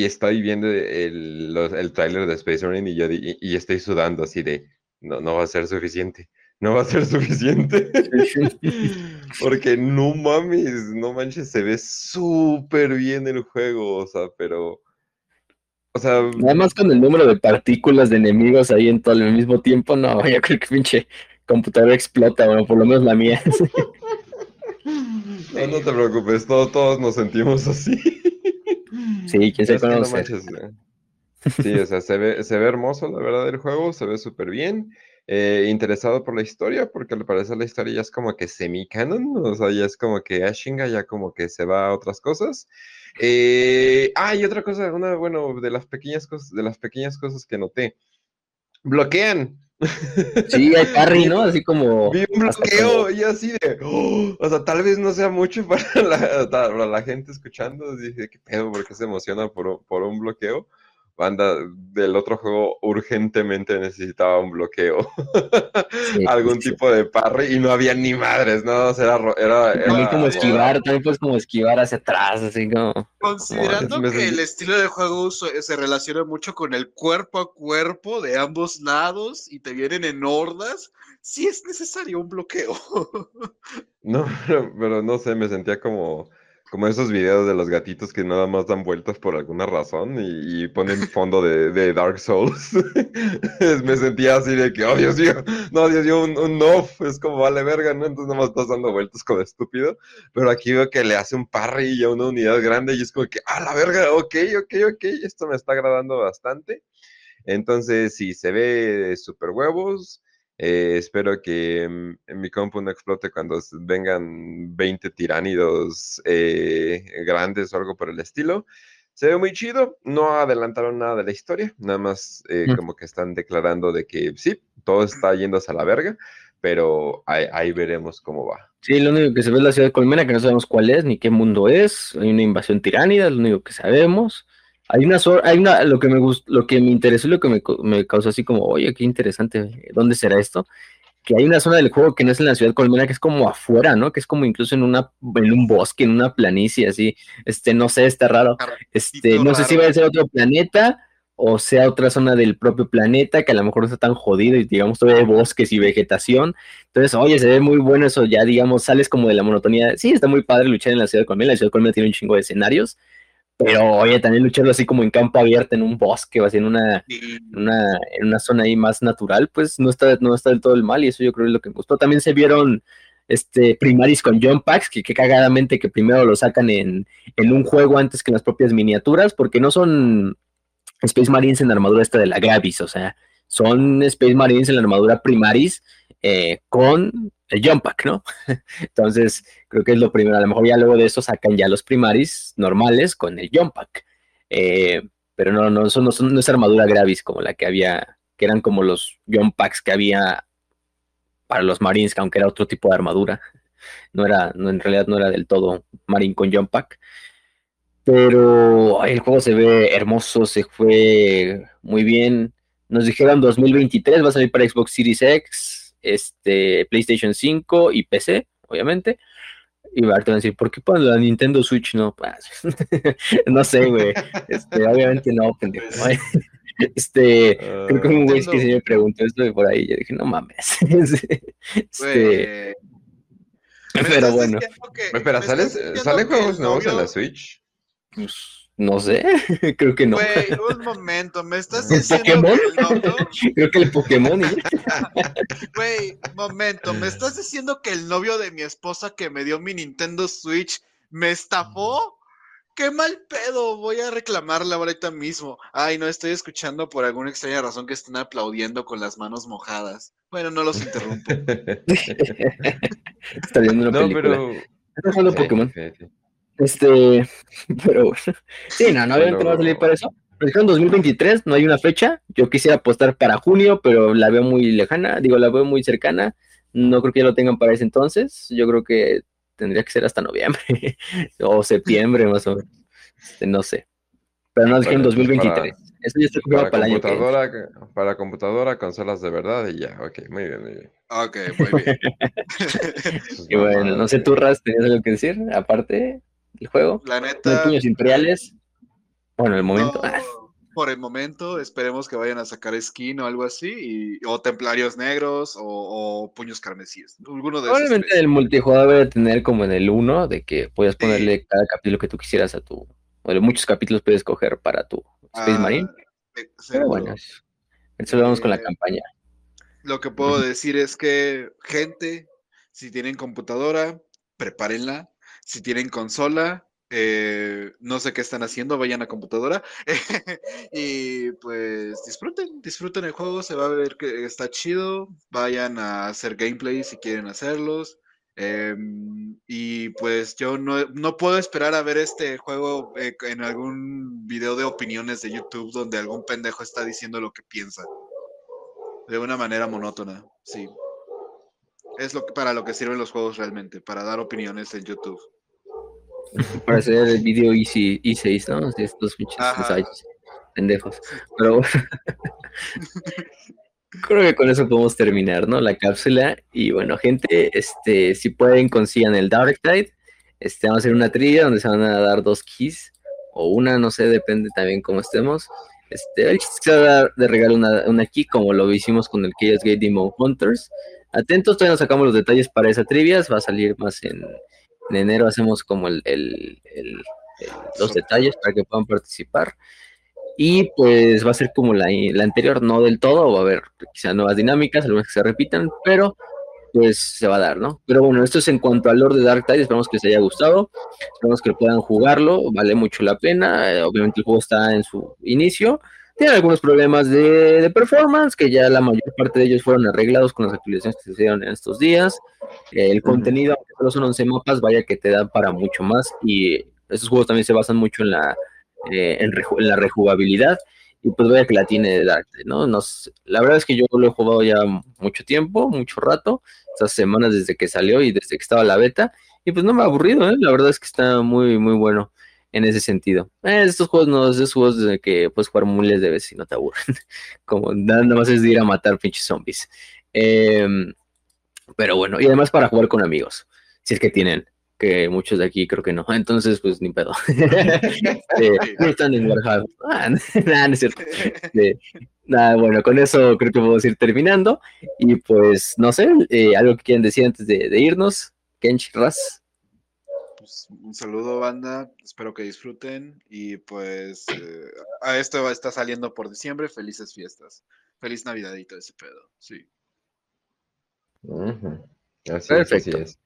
Y estoy viendo el, los- el tráiler de Space Marine y yo y, y estoy sudando así de. No, no va a ser suficiente. No va a ser <laughs> suficiente. <laughs> Porque no mames, no manches, se ve súper bien el juego. O sea, pero. O sea, Nada más con el número de partículas de enemigos ahí en todo el mismo tiempo, no, yo creo que pinche computadora explota, bueno, por lo menos la mía. <laughs> no, no te preocupes, todo- todos nos sentimos así. Sí, quién no conoce. Sí, o sea, se ve, se ve hermoso, la verdad, el juego, se ve súper bien. Eh, interesado por la historia, porque al parecer la historia ya es como que semi-canon, o sea, ya es como que Ashinga ya como que se va a otras cosas. Eh, ah, y otra cosa, una, bueno, de las pequeñas cosas, de las pequeñas cosas que noté. bloquean. Sí, hay <laughs> parry, ¿no? Así como. Vi un bloqueo y así de. "Oh", o sea, tal vez no sea mucho para la, <laughs> para la gente escuchando. Dije, ¿qué pedo? ¿Por qué se emociona por, un- por un bloqueo? Banda del otro juego urgentemente necesitaba un bloqueo. Sí, <laughs> Algún sí. tipo de parry y no había ni madres, ¿no? O sea, era, era, También como esquivar, también puedes como esquivar hacia atrás, así como. Considerando que el estilo de juego se, se relaciona mucho con el cuerpo a cuerpo de ambos lados y te vienen en hordas, sí es necesario un bloqueo. <laughs> No, <laughs> pero, pero no sé, me sentía como, como esos videos de los gatitos que nada más dan vueltas por alguna razón y, y ponen fondo de, de Dark Souls. <laughs> me sentía así de que, oh Dios mío, no, Dios mío, un, un no, es como vale verga, ¿no? Entonces nada más estás dando vueltas como estúpido. Pero aquí veo que le hace un parry a una unidad grande y es como que, ah, la verga, ok, ok, ok, esto me está agradando bastante. Entonces, si se ve super huevos. Eh, espero que mm, en mi compu no explote cuando vengan 20 tiránidos eh, grandes o algo por el estilo. Se ve muy chido, no adelantaron nada de la historia, nada más eh, Mm. como que están declarando de que sí, todo está <clears throat> yéndose a la verga, pero ahí, ahí veremos cómo va. Sí, lo único que se ve es la ciudad de Colmena, que no sabemos cuál es ni qué mundo es. Hay una invasión tiránida, lo único que sabemos. Hay una, hay una, lo que me gustó, lo que me interesó y lo que me, me causó así como, oye, qué interesante, ¿dónde será esto? Que hay una zona del juego que no es en la ciudad de Colmena, que es como afuera, ¿no? Que es como incluso en una, en un bosque, en una planicie, así. Este, no sé, está raro. Este, no sé si va a ser otro planeta o sea otra zona del propio planeta que a lo mejor no está tan jodido y digamos todavía hay bosques y vegetación. Entonces, oye, se ve muy bueno eso, ya digamos, sales como de la monotonía. Sí, está muy padre luchar en la ciudad de Colmena, la ciudad de Colmena tiene un chingo de escenarios, pero oye, también lucharlo así como en campo abierto, en un bosque o así en una, en una, en una zona ahí más natural, pues no está, no está del todo el mal y eso yo creo que es lo que me gustó. También se vieron este, primaris con jump packs, que, que cagadamente que primero lo sacan en, en un juego antes que en las propias miniaturas, porque no son Space Marines en la armadura esta de la Gravis, o sea, son Space Marines en la armadura primaris eh, con el jump pack, ¿no? <laughs> Entonces, creo que es lo primero. A lo mejor ya luego de eso sacan ya los primaris normales con el jump pack. Eh, pero no, no, son, no, es armadura Gravis como la que había, que eran como los jump packs que había para los Marines, que aunque era otro tipo de armadura. <laughs> No era, no, en realidad no era del todo Marine con jump pack. Pero el juego se ve hermoso, se fue muy bien. Nos dijeron 2023 va a salir para Xbox Series X, este, PlayStation 5 y PC, obviamente. Y ahorita van a decir, ¿por qué para la Nintendo Switch no? Pues, <laughs> no sé, güey. Este, obviamente no, pendejo. Pues, <laughs> Este, creo que un güey que Nintendo. sí me preguntó esto de por ahí. Yo dije, no mames. <laughs> este, me pero bueno, que- Espera, ¿sales- estás diciendo ¿salen que juegos nuevos en la Switch? pues, no sé. <laughs> creo que no. Güey, <laughs> un momento, me estás ¿El diciendo Pokémon? que el novio, <laughs> creo que el Pokémon. y- güey, momento, me estás diciendo que el novio de mi esposa que me dio mi Nintendo Switch me estafó. Qué mal pedo, voy a reclamarla ahorita mismo. Ay, no estoy escuchando por alguna extraña razón que están aplaudiendo con las manos mojadas. Bueno, no los interrumpo. Está viendo una No, película. pero. Está jugando Sí, Pokémon. Este, <laughs> pero bueno. Sí, no, no, obviamente no va a salir para eso. Pero dijeron 2023, no hay una fecha. Yo quisiera apostar para junio, pero la veo muy lejana, digo, la veo muy cercana. No creo que ya lo tengan para ese entonces. Yo creo que tendría que ser hasta noviembre <laughs> o septiembre, más o menos. Este, no sé. Pero no dijeron Bueno, 2023. Eso ya está Para para, el año que computadora, para computadora, consolas de verdad y ya, ok, muy bien, muy bien. Ok, muy bien. <laughs> Y bueno, no sé, tú, Raz, ¿tenías algo que decir? Aparte del juego. La ¿No hay neta. puños imperiales? Bueno, el momento. no, por el momento, esperemos que vayan a sacar skin o algo así, y- o templarios negros o, o puños carmesíes. Alguno de esos. Probablemente el multijugador debe tener como en el 1 de que puedas Sí. ponerle cada capítulo que tú quisieras a tu. O de muchos capítulos puedes escoger para tu Space Ah, Marine. Pero bueno, eso eso lo vamos con la Eh, campaña. Lo que puedo decir es que, gente, si tienen computadora, prepárenla. Si tienen consola, eh, no sé qué están haciendo, vayan a computadora. <laughs> y pues disfruten, disfruten el juego, se va a ver que está chido. Vayan a hacer gameplay si quieren hacerlos. Em, y pues yo no, no puedo esperar a ver este juego eh, en algún video de opiniones de YouTube donde algún pendejo está diciendo lo que piensa. De una manera monótona, sí. Es lo que, para lo que sirven los juegos realmente, para dar opiniones en YouTube. Para hacer el video Easy, E6, ¿no? Estos pinches ensayos pendejos. Pero bueno, <laughs> creo que con eso podemos terminar, ¿no? La cápsula. Y bueno, gente, este, si pueden, consigan el Dark Tide. Este, vamos a hacer una trivia donde se van a dar dos keys. O una, no sé, depende también cómo estemos. Este, el chiste se va a dar de regalo una, una key, como lo hicimos con el Chaos Gate Demon Hunters. Atentos, todavía no sacamos los detalles para esa trivia. Va a salir más en, en enero. Hacemos como el, el- los detalles para que puedan participar. Y pues va a ser como la, la anterior, no del todo, va a haber quizá nuevas dinámicas, algunas que se repitan, pero pues se va a dar, ¿no? Pero bueno, esto es en cuanto al Lord de Dark Tide, esperamos que les haya gustado, esperamos que puedan jugarlo, vale mucho la pena, eh, obviamente el juego está en su inicio, tiene algunos problemas de, de performance, que ya la mayor parte de ellos fueron arreglados con las actualizaciones que se hicieron en estos días, Eh, el contenido, aunque solo son 11 mapas, vaya que te dan para mucho más, y estos juegos también se basan mucho en la eh, en, la rejugabilidad y pues vaya que la tiene Dark ¿no? Nos, la verdad es que yo lo he jugado ya mucho tiempo, mucho rato, estas semanas desde que salió y desde que estaba la beta y pues no me ha aburrido, ¿eh? La verdad es que está muy, muy bueno en ese sentido. Eh, estos juegos no, es de esos juegos de que puedes jugar miles de veces y no te aburren, <laughs> como nada más es de ir a matar pinches zombies. Em, pero bueno, y además para jugar con amigos, si es que tienen que muchos de aquí creo que no. Entonces, pues ni pedo. <laughs> Eh, no están en. Ah, <laughs> nada, no es cierto. Eh, nada, bueno, con eso creo que podemos ir terminando. Y pues, no sé, eh, algo que quieran decir antes de, irnos. Kench, Raz. Pues, un saludo, banda. Espero que disfruten. Y pues eh, a esto va- está saliendo por diciembre. Felices fiestas. Feliz Navidad y todo ese pedo. Sí. Así es, así Perfecto. es.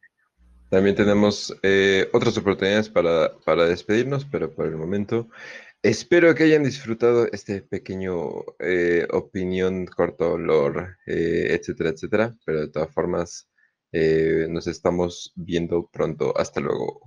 También tenemos eh, otras oportunidades para, para despedirnos, pero por el momento espero que hayan disfrutado este pequeño eh, opinión corto, eh, etcétera, etcétera. Pero de todas formas, eh, nos estamos viendo pronto. Hasta luego.